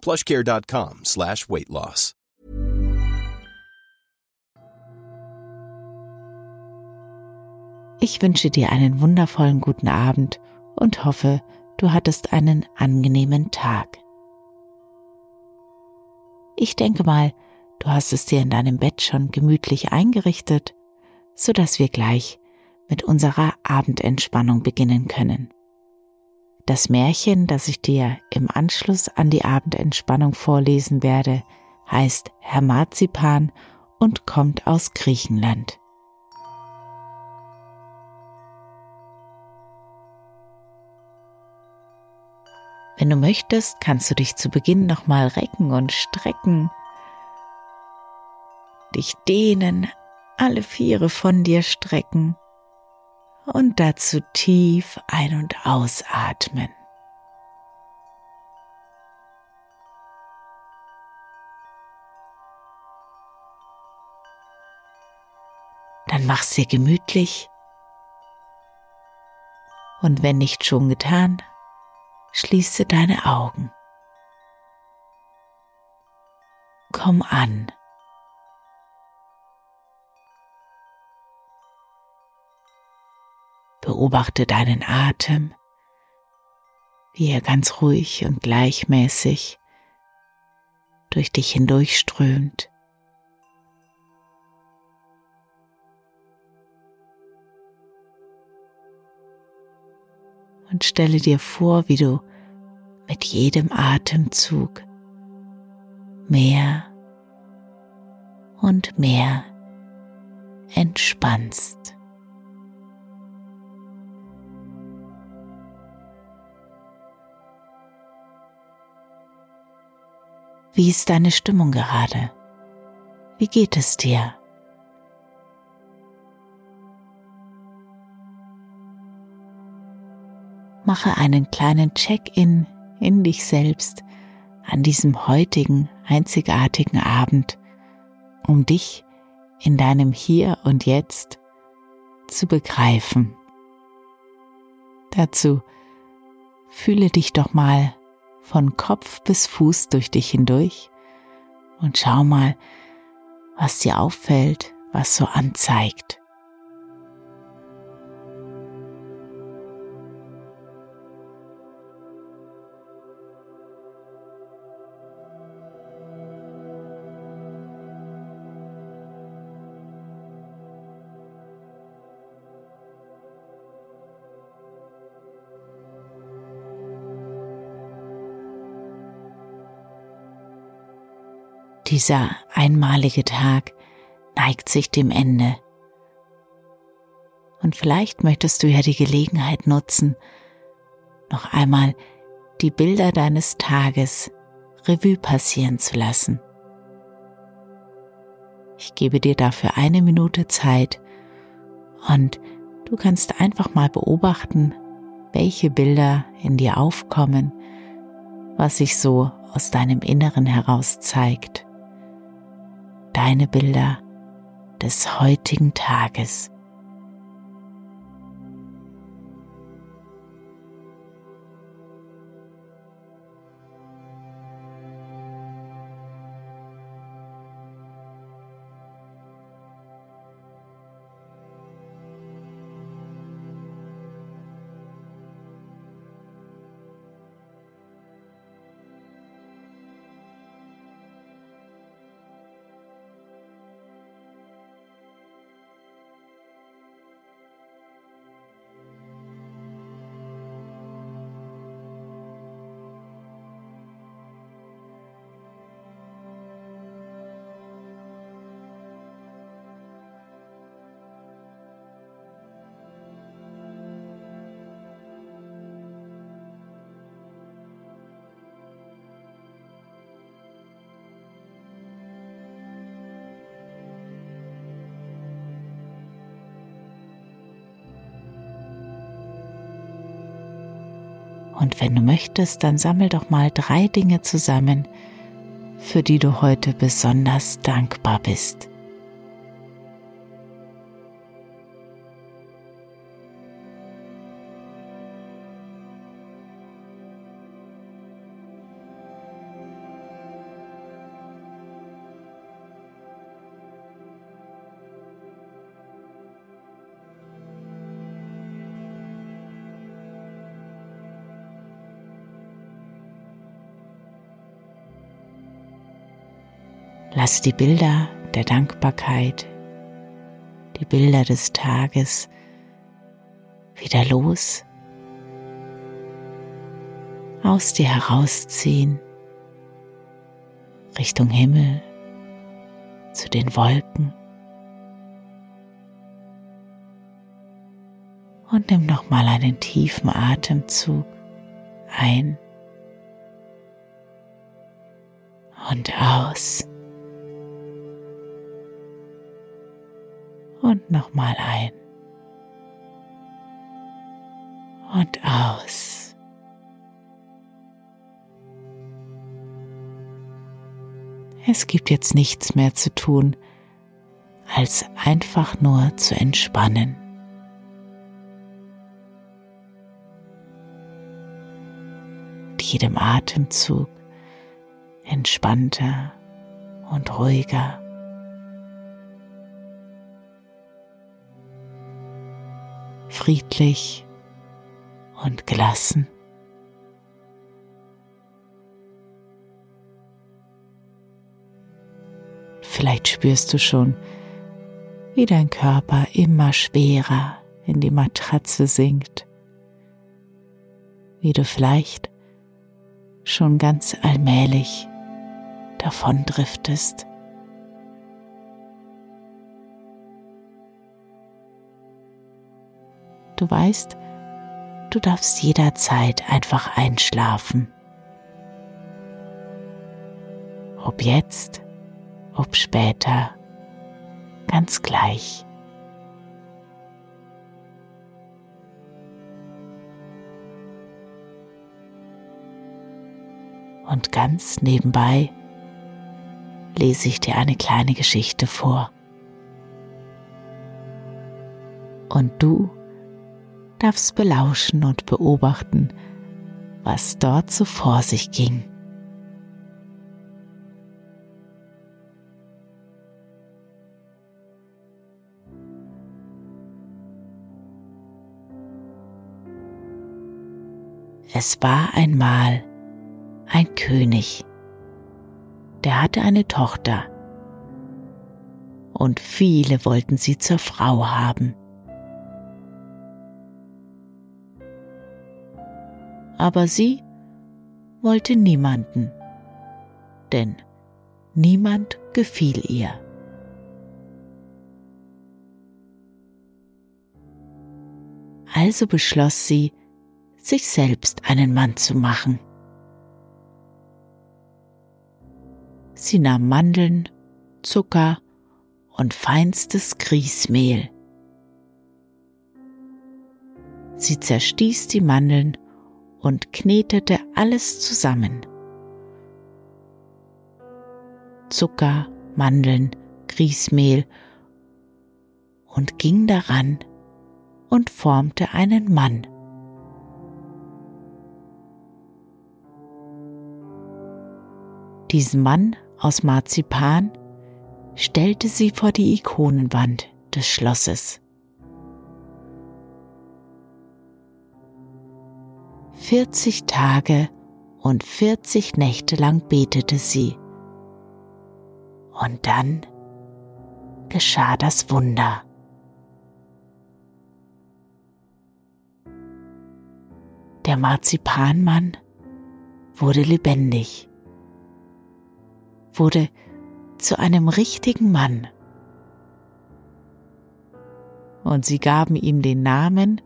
plushcare.com slash weight loss. Ich wünsche dir einen wundervollen guten Abend und hoffe, du hattest einen angenehmen Tag. Ich denke mal, du hast es dir in deinem Bett schon gemütlich eingerichtet, so dass wir gleich mit unserer Abendentspannung beginnen können. Das Märchen, das ich dir im Anschluss an die Abendentspannung vorlesen werde, heißt Herr Marzipan und kommt aus Griechenland. Wenn du möchtest, kannst du dich zu Beginn nochmal recken und strecken, dich dehnen, alle Viere von dir strecken und dazu tief ein- und ausatmen. Dann mach's dir gemütlich und wenn nicht schon getan, schließe deine Augen. Komm an. Beobachte deinen Atem, wie er ganz ruhig und gleichmäßig durch dich hindurchströmt. Und stelle dir vor, wie du mit jedem Atemzug mehr und mehr entspannst. Wie ist deine Stimmung gerade? Wie geht es dir? Mache einen kleinen Check-in in dich selbst an diesem heutigen einzigartigen Abend, um dich in deinem Hier und Jetzt zu begreifen. Dazu fühle dich doch mal von Kopf bis Fuß durch dich hindurch und schau mal, was dir auffällt, was so anzeigt. Dieser einmalige Tag neigt sich dem Ende. Und vielleicht möchtest du ja die Gelegenheit nutzen, noch einmal die Bilder deines Tages Revue passieren zu lassen. Ich gebe dir dafür eine Minute Zeit und du kannst einfach mal beobachten, welche Bilder in dir aufkommen, was sich so aus deinem Inneren heraus zeigt deine Bilder des heutigen Tages. Und wenn du möchtest, dann sammel doch mal drei Dinge zusammen, für die du heute besonders dankbar bist. Die Bilder der Dankbarkeit, die Bilder des Tages wieder los, aus dir herausziehen, Richtung Himmel, zu den Wolken. Und nimm nochmal einen tiefen Atemzug ein und aus. Und nochmal ein und aus. Es gibt jetzt nichts mehr zu tun, als einfach nur zu entspannen. Mit jedem Atemzug entspannter und ruhiger. Friedlich und gelassen. Vielleicht spürst du schon, wie dein Körper immer schwerer in die Matratze sinkt, wie du vielleicht schon ganz allmählich davon driftest. Du weißt, du darfst jederzeit einfach einschlafen. Ob jetzt, ob später, ganz gleich. Und ganz nebenbei lese ich dir eine kleine Geschichte vor. Und du darfst belauschen und beobachten, was dort so vor sich ging. Es war einmal ein König, der hatte eine Tochter, und viele wollten sie zur Frau haben. Aber sie wollte niemanden, denn niemand gefiel ihr. Also beschloss sie, sich selbst einen Mann zu machen. Sie nahm Mandeln, Zucker und feinstes Grießmehl. Sie zerstieß die Mandeln und knetete alles zusammen. Zucker, Mandeln, Grießmehl und ging daran und formte einen Mann. Diesen Mann aus Marzipan stellte sie vor die Ikonenwand des Schlosses. 40 Tage und 40 Nächte lang betete sie. Und dann geschah das Wunder. Der Marzipanmann wurde lebendig, wurde zu einem richtigen Mann. Und sie gaben ihm den Namen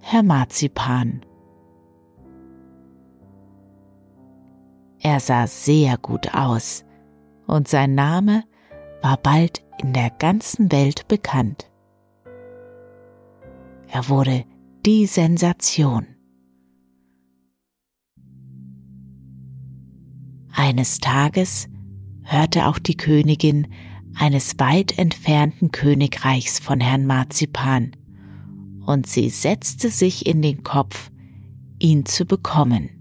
Herr Marzipan. Er sah sehr gut aus und sein Name war bald in der ganzen Welt bekannt. Er wurde die Sensation. Eines Tages hörte auch die Königin eines weit entfernten Königreichs von Herrn Marzipan, und sie setzte sich in den Kopf, ihn zu bekommen.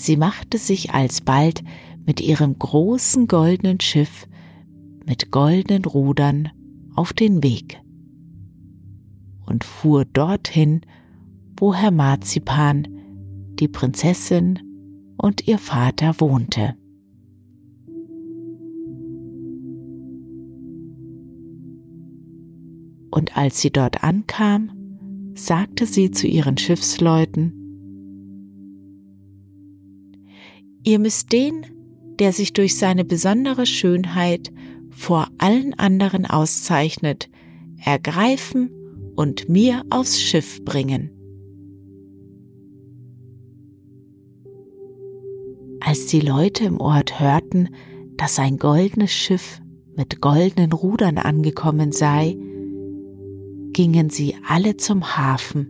Sie machte sich alsbald mit ihrem großen goldenen Schiff mit goldenen Rudern auf den Weg und fuhr dorthin, wo Herr Marzipan, die Prinzessin und ihr Vater wohnte. Und als sie dort ankam, sagte sie zu ihren Schiffsleuten, Ihr müsst den, der sich durch seine besondere Schönheit vor allen anderen auszeichnet, ergreifen und mir aufs Schiff bringen. Als die Leute im Ort hörten, dass ein goldenes Schiff mit goldenen Rudern angekommen sei, gingen sie alle zum Hafen,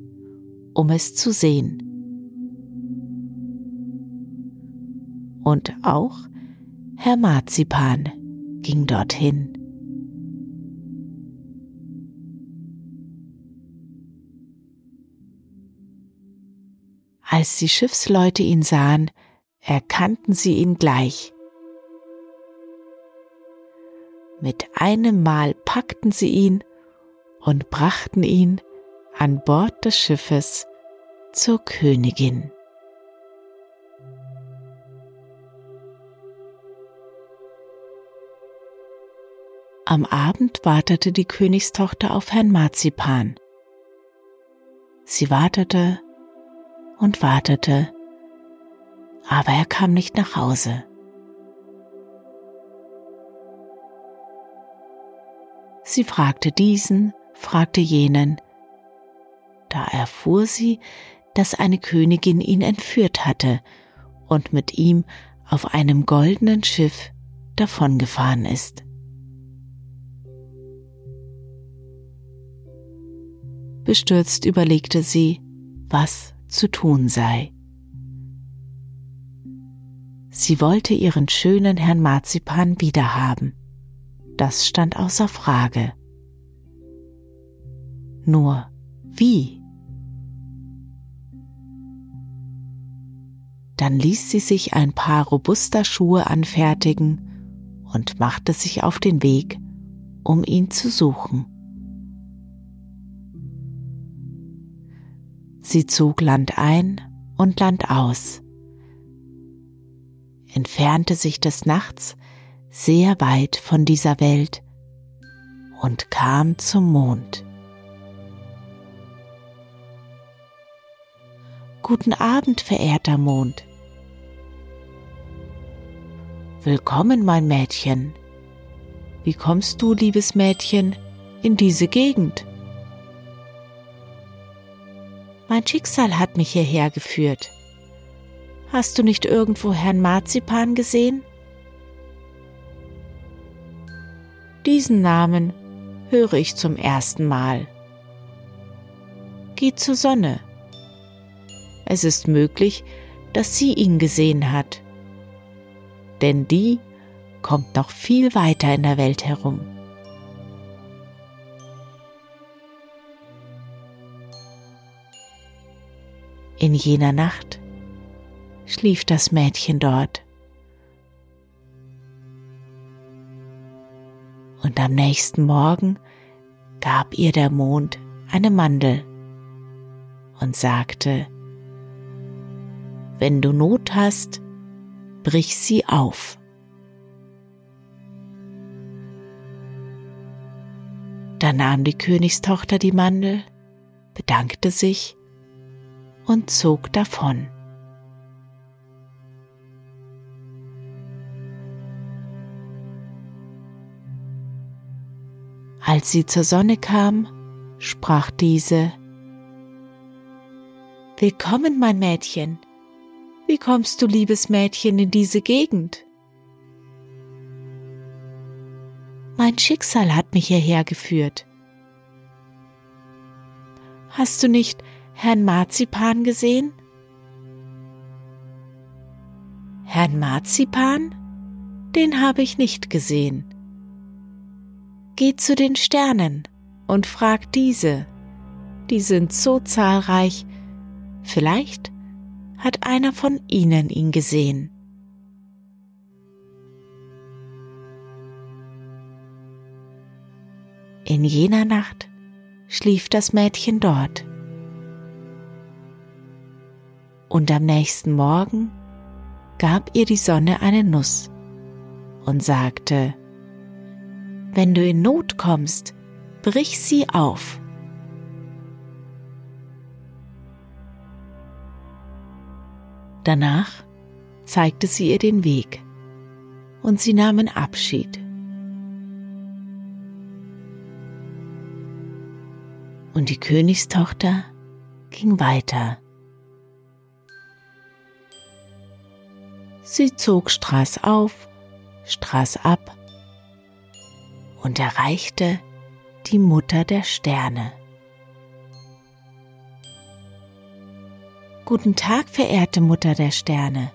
um es zu sehen. Und auch Herr Marzipan ging dorthin. Als die Schiffsleute ihn sahen, erkannten sie ihn gleich. Mit einem Mal packten sie ihn und brachten ihn an Bord des Schiffes zur Königin. Am Abend wartete die Königstochter auf Herrn Marzipan. Sie wartete und wartete, aber er kam nicht nach Hause. Sie fragte diesen, fragte jenen. Da erfuhr sie, dass eine Königin ihn entführt hatte und mit ihm auf einem goldenen Schiff davongefahren ist. Bestürzt überlegte sie, was zu tun sei. Sie wollte ihren schönen Herrn Marzipan wiederhaben. Das stand außer Frage. Nur wie? Dann ließ sie sich ein paar robuster Schuhe anfertigen und machte sich auf den Weg, um ihn zu suchen. Sie zog Land ein und Land aus, entfernte sich des Nachts sehr weit von dieser Welt und kam zum Mond. Guten Abend, verehrter Mond. Willkommen, mein Mädchen. Wie kommst du, liebes Mädchen, in diese Gegend? Mein Schicksal hat mich hierher geführt. Hast du nicht irgendwo Herrn Marzipan gesehen? Diesen Namen höre ich zum ersten Mal. Geh zur Sonne. Es ist möglich, dass sie ihn gesehen hat. Denn die kommt noch viel weiter in der Welt herum. In jener Nacht schlief das Mädchen dort. Und am nächsten Morgen gab ihr der Mond eine Mandel und sagte, wenn du Not hast, brich sie auf. Da nahm die Königstochter die Mandel, bedankte sich und zog davon. Als sie zur Sonne kam, sprach diese Willkommen, mein Mädchen. Wie kommst du, liebes Mädchen, in diese Gegend? Mein Schicksal hat mich hierher geführt. Hast du nicht Herrn Marzipan gesehen? Herrn Marzipan? Den habe ich nicht gesehen. Geht zu den Sternen und fragt diese. Die sind so zahlreich, vielleicht hat einer von ihnen ihn gesehen. In jener Nacht schlief das Mädchen dort. Und am nächsten Morgen gab ihr die Sonne eine Nuss und sagte, Wenn du in Not kommst, brich sie auf. Danach zeigte sie ihr den Weg und sie nahmen Abschied. Und die Königstochter ging weiter. Sie zog Straß auf, Straß ab und erreichte die Mutter der Sterne. Guten Tag, verehrte Mutter der Sterne.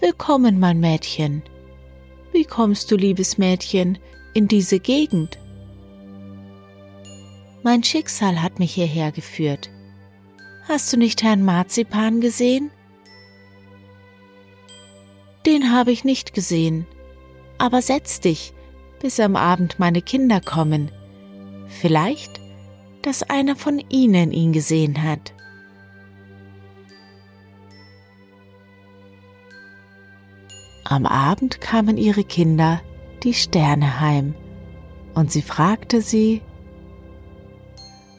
Willkommen, mein Mädchen. Wie kommst du, liebes Mädchen, in diese Gegend? Mein Schicksal hat mich hierher geführt. Hast du nicht Herrn Marzipan gesehen? Den habe ich nicht gesehen. Aber setz dich, bis am Abend meine Kinder kommen. Vielleicht, dass einer von ihnen ihn gesehen hat. Am Abend kamen ihre Kinder, die Sterne, heim, und sie fragte sie,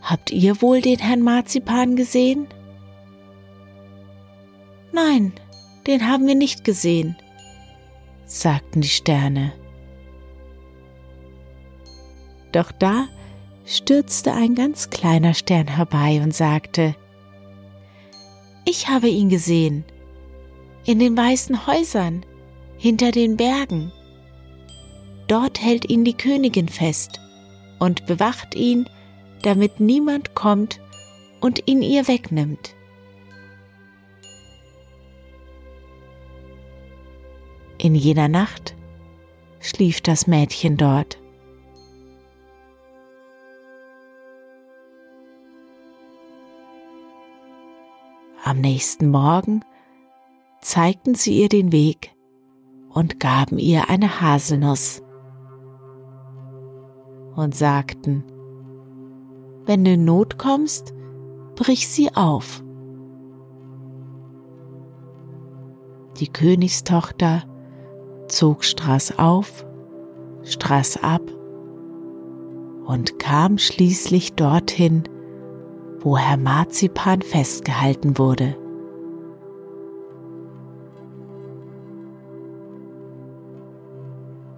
Habt ihr wohl den Herrn Marzipan gesehen? Nein, den haben wir nicht gesehen, sagten die Sterne. Doch da stürzte ein ganz kleiner Stern herbei und sagte, Ich habe ihn gesehen, in den weißen Häusern, hinter den Bergen. Dort hält ihn die Königin fest und bewacht ihn, damit niemand kommt und ihn ihr wegnimmt. In jener Nacht schlief das Mädchen dort. Am nächsten Morgen zeigten sie ihr den Weg und gaben ihr eine Haselnuss und sagten, wenn du in Not kommst, brich sie auf. Die Königstochter zog Straß auf, Straß ab und kam schließlich dorthin, wo Herr Marzipan festgehalten wurde.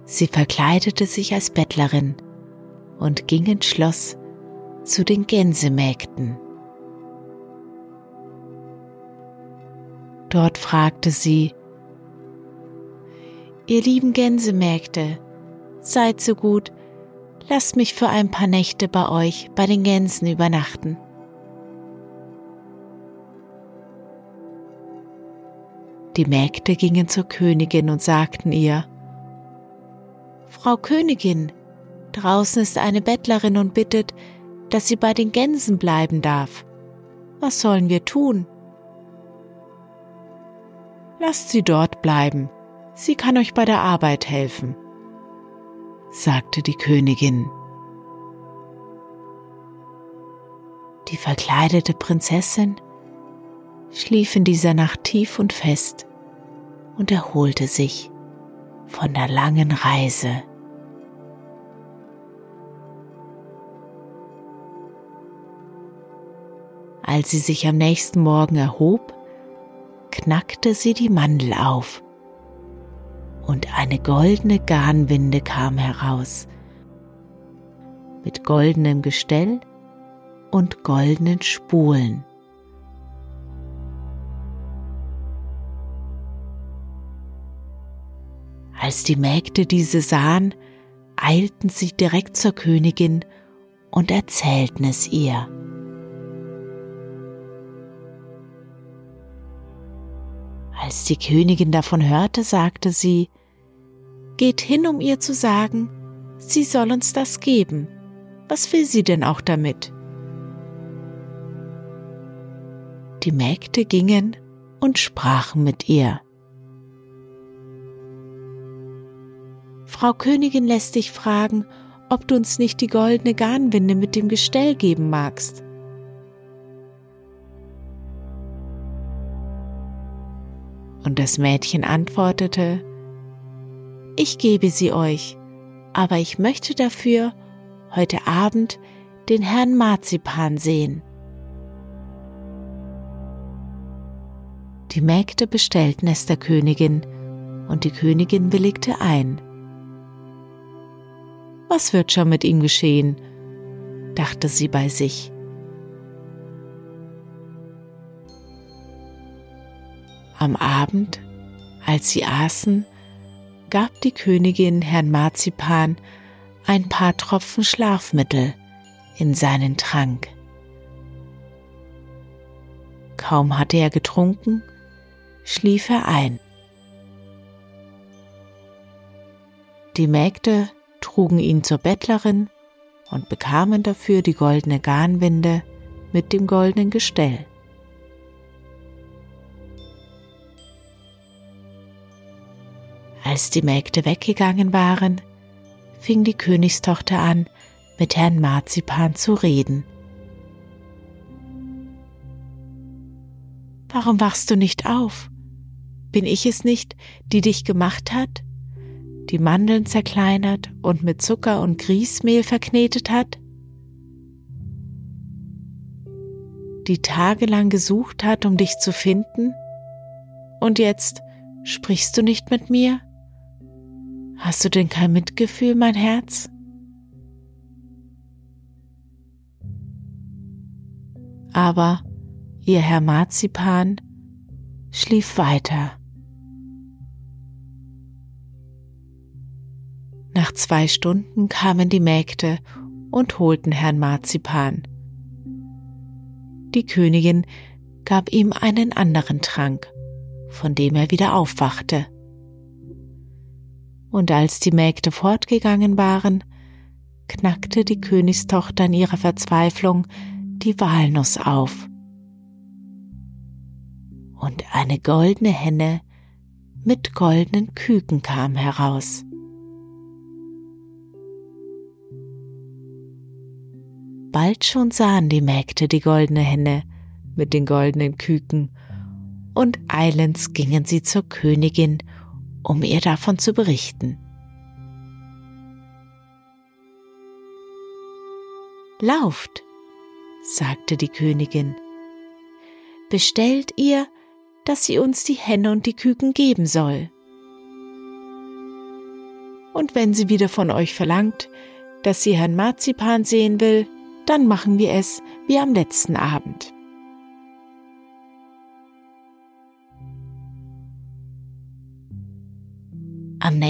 Sie verkleidete sich als Bettlerin und ging ins Schloss zu den Gänsemägden. Dort fragte sie, Ihr lieben Gänsemägde, seid so gut, lasst mich für ein paar Nächte bei euch, bei den Gänsen übernachten. Die Mägde gingen zur Königin und sagten ihr, Frau Königin, draußen ist eine Bettlerin und bittet, dass sie bei den Gänsen bleiben darf. Was sollen wir tun? Lasst sie dort bleiben, sie kann euch bei der Arbeit helfen, sagte die Königin. Die verkleidete Prinzessin schlief in dieser Nacht tief und fest und erholte sich von der langen Reise. Als sie sich am nächsten Morgen erhob, knackte sie die Mandel auf und eine goldene Garnwinde kam heraus mit goldenem Gestell und goldenen Spulen. Als die Mägde diese sahen, eilten sie direkt zur Königin und erzählten es ihr. Als die Königin davon hörte, sagte sie, Geht hin, um ihr zu sagen, sie soll uns das geben. Was will sie denn auch damit? Die Mägde gingen und sprachen mit ihr. Frau Königin lässt dich fragen, ob du uns nicht die goldene Garnwinde mit dem Gestell geben magst. Und das Mädchen antwortete, Ich gebe sie euch, aber ich möchte dafür heute Abend den Herrn Marzipan sehen. Die Mägde bestellten es der Königin, und die Königin willigte ein. Was wird schon mit ihm geschehen? dachte sie bei sich. Am Abend, als sie aßen, gab die Königin Herrn Marzipan ein paar Tropfen Schlafmittel in seinen Trank. Kaum hatte er getrunken, schlief er ein. Die Mägde trugen ihn zur Bettlerin und bekamen dafür die goldene Garnwinde mit dem goldenen Gestell. Als die Mägde weggegangen waren, fing die Königstochter an, mit Herrn Marzipan zu reden. Warum wachst du nicht auf? Bin ich es nicht, die dich gemacht hat, die Mandeln zerkleinert und mit Zucker und Grießmehl verknetet hat? Die tagelang gesucht hat, um dich zu finden? Und jetzt sprichst du nicht mit mir? Hast du denn kein Mitgefühl, mein Herz? Aber ihr Herr Marzipan schlief weiter. Nach zwei Stunden kamen die Mägde und holten Herrn Marzipan. Die Königin gab ihm einen anderen Trank, von dem er wieder aufwachte und als die Mägde fortgegangen waren, knackte die Königstochter in ihrer Verzweiflung die Walnuss auf. Und eine goldene Henne mit goldenen Küken kam heraus. Bald schon sahen die Mägde die goldene Henne mit den goldenen Küken, und eilends gingen sie zur Königin um ihr davon zu berichten. Lauft, sagte die Königin, bestellt ihr, dass sie uns die Henne und die Küken geben soll. Und wenn sie wieder von euch verlangt, dass sie Herrn Marzipan sehen will, dann machen wir es wie am letzten Abend.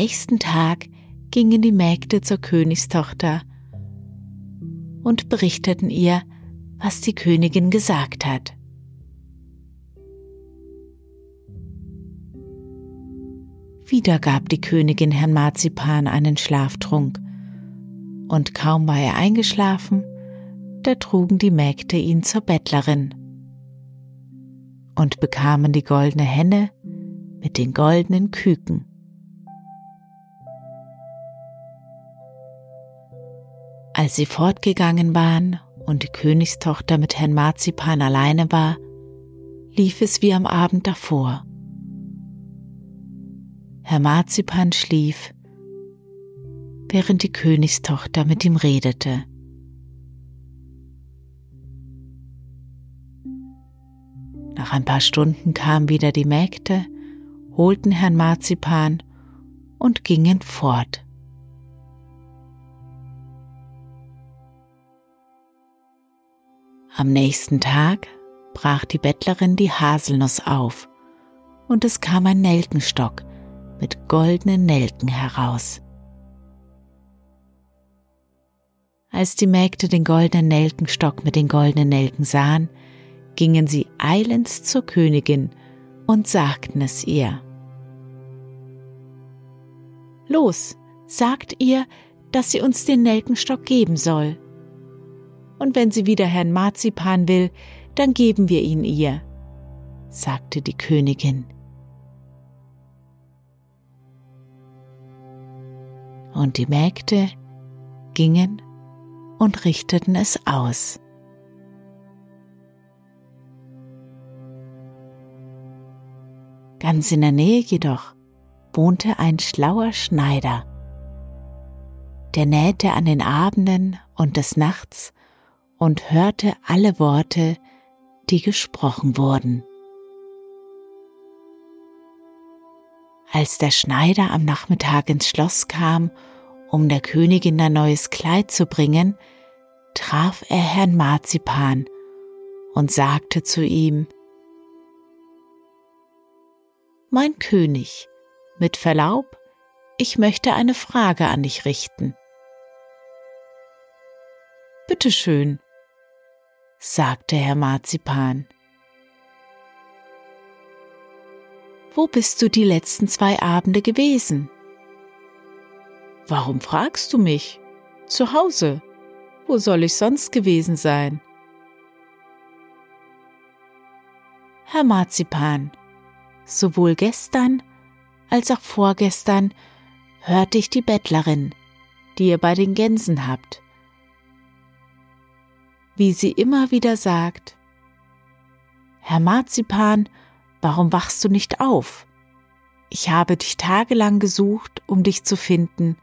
Nächsten Tag gingen die Mägde zur Königstochter und berichteten ihr, was die Königin gesagt hat. Wieder gab die Königin Herrn Marzipan einen Schlaftrunk, und kaum war er eingeschlafen, da trugen die Mägde ihn zur Bettlerin und bekamen die goldene Henne mit den goldenen Küken. Als sie fortgegangen waren und die Königstochter mit Herrn Marzipan alleine war, lief es wie am Abend davor. Herr Marzipan schlief, während die Königstochter mit ihm redete. Nach ein paar Stunden kamen wieder die Mägde, holten Herrn Marzipan und gingen fort. Am nächsten Tag brach die Bettlerin die Haselnuss auf, und es kam ein Nelkenstock mit goldenen Nelken heraus. Als die Mägde den goldenen Nelkenstock mit den goldenen Nelken sahen, gingen sie eilends zur Königin und sagten es ihr. Los, sagt ihr, dass sie uns den Nelkenstock geben soll. Und wenn sie wieder Herrn Marzipan will, dann geben wir ihn ihr, sagte die Königin. Und die Mägde gingen und richteten es aus. Ganz in der Nähe jedoch wohnte ein schlauer Schneider. Der nähte an den Abenden und des Nachts und hörte alle Worte, die gesprochen wurden. Als der Schneider am Nachmittag ins Schloss kam, um der Königin ein neues Kleid zu bringen, traf er Herrn Marzipan und sagte zu ihm, Mein König, mit Verlaub, ich möchte eine Frage an dich richten. Bitte schön, sagte Herr Marzipan. Wo bist du die letzten zwei Abende gewesen? Warum fragst du mich? Zu Hause. Wo soll ich sonst gewesen sein? Herr Marzipan, sowohl gestern als auch vorgestern hörte ich die Bettlerin, die ihr bei den Gänsen habt, wie sie immer wieder sagt, Herr Marzipan, warum wachst du nicht auf? Ich habe dich tagelang gesucht, um dich zu finden,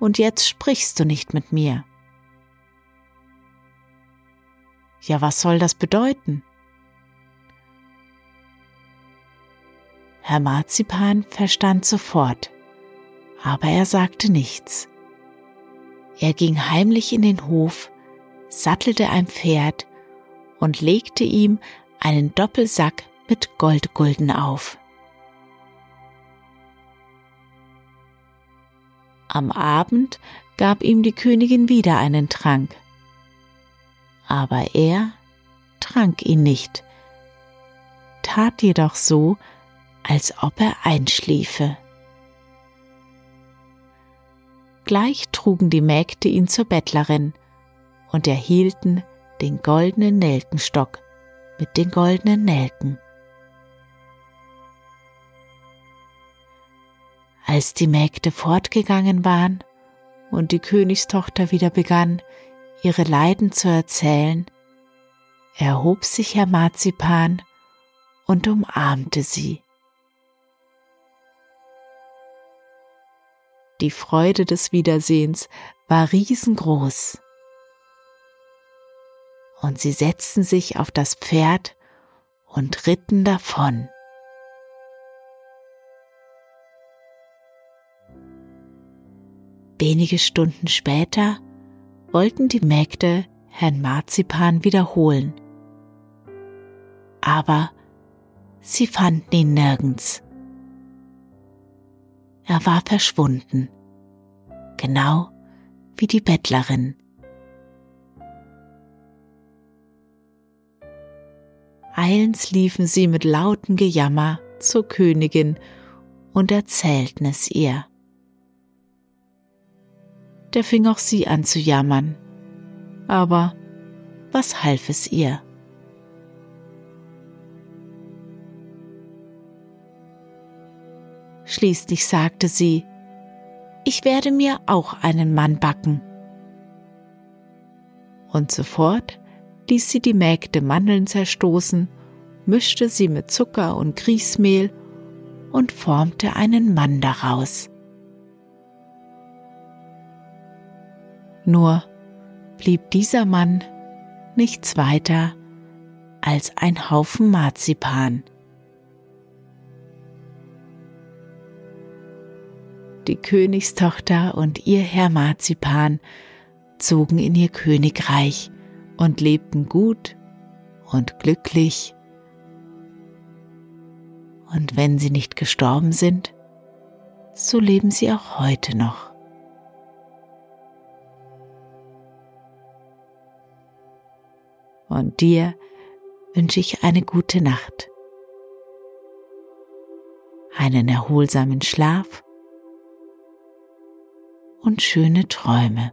und jetzt sprichst du nicht mit mir. Ja, was soll das bedeuten? Herr Marzipan verstand sofort, aber er sagte nichts. Er ging heimlich in den Hof, sattelte ein Pferd und legte ihm einen Doppelsack mit Goldgulden auf. Am Abend gab ihm die Königin wieder einen Trank, aber er trank ihn nicht, tat jedoch so, als ob er einschliefe. Gleich trugen die Mägde ihn zur Bettlerin und erhielten den goldenen Nelkenstock mit den goldenen Nelken. Als die Mägde fortgegangen waren und die Königstochter wieder begann, ihre Leiden zu erzählen, erhob sich Herr Marzipan und umarmte sie. Die Freude des Wiedersehens war riesengroß. Und sie setzten sich auf das Pferd und ritten davon. Wenige Stunden später wollten die Mägde Herrn Marzipan wiederholen. Aber sie fanden ihn nirgends. Er war verschwunden, genau wie die Bettlerin. Eilends liefen sie mit lautem Gejammer zur Königin und erzählten es ihr. Der fing auch sie an zu jammern. Aber was half es ihr? Schließlich sagte sie, ich werde mir auch einen Mann backen. Und sofort ließ sie die Mägde Mandeln zerstoßen, mischte sie mit Zucker und Grießmehl und formte einen Mann daraus. Nur blieb dieser Mann nichts weiter als ein Haufen Marzipan. Die Königstochter und ihr Herr Marzipan zogen in ihr Königreich und lebten gut und glücklich. Und wenn sie nicht gestorben sind, so leben sie auch heute noch. Und dir wünsche ich eine gute Nacht. einen erholsamen Schlaf und schöne Träume.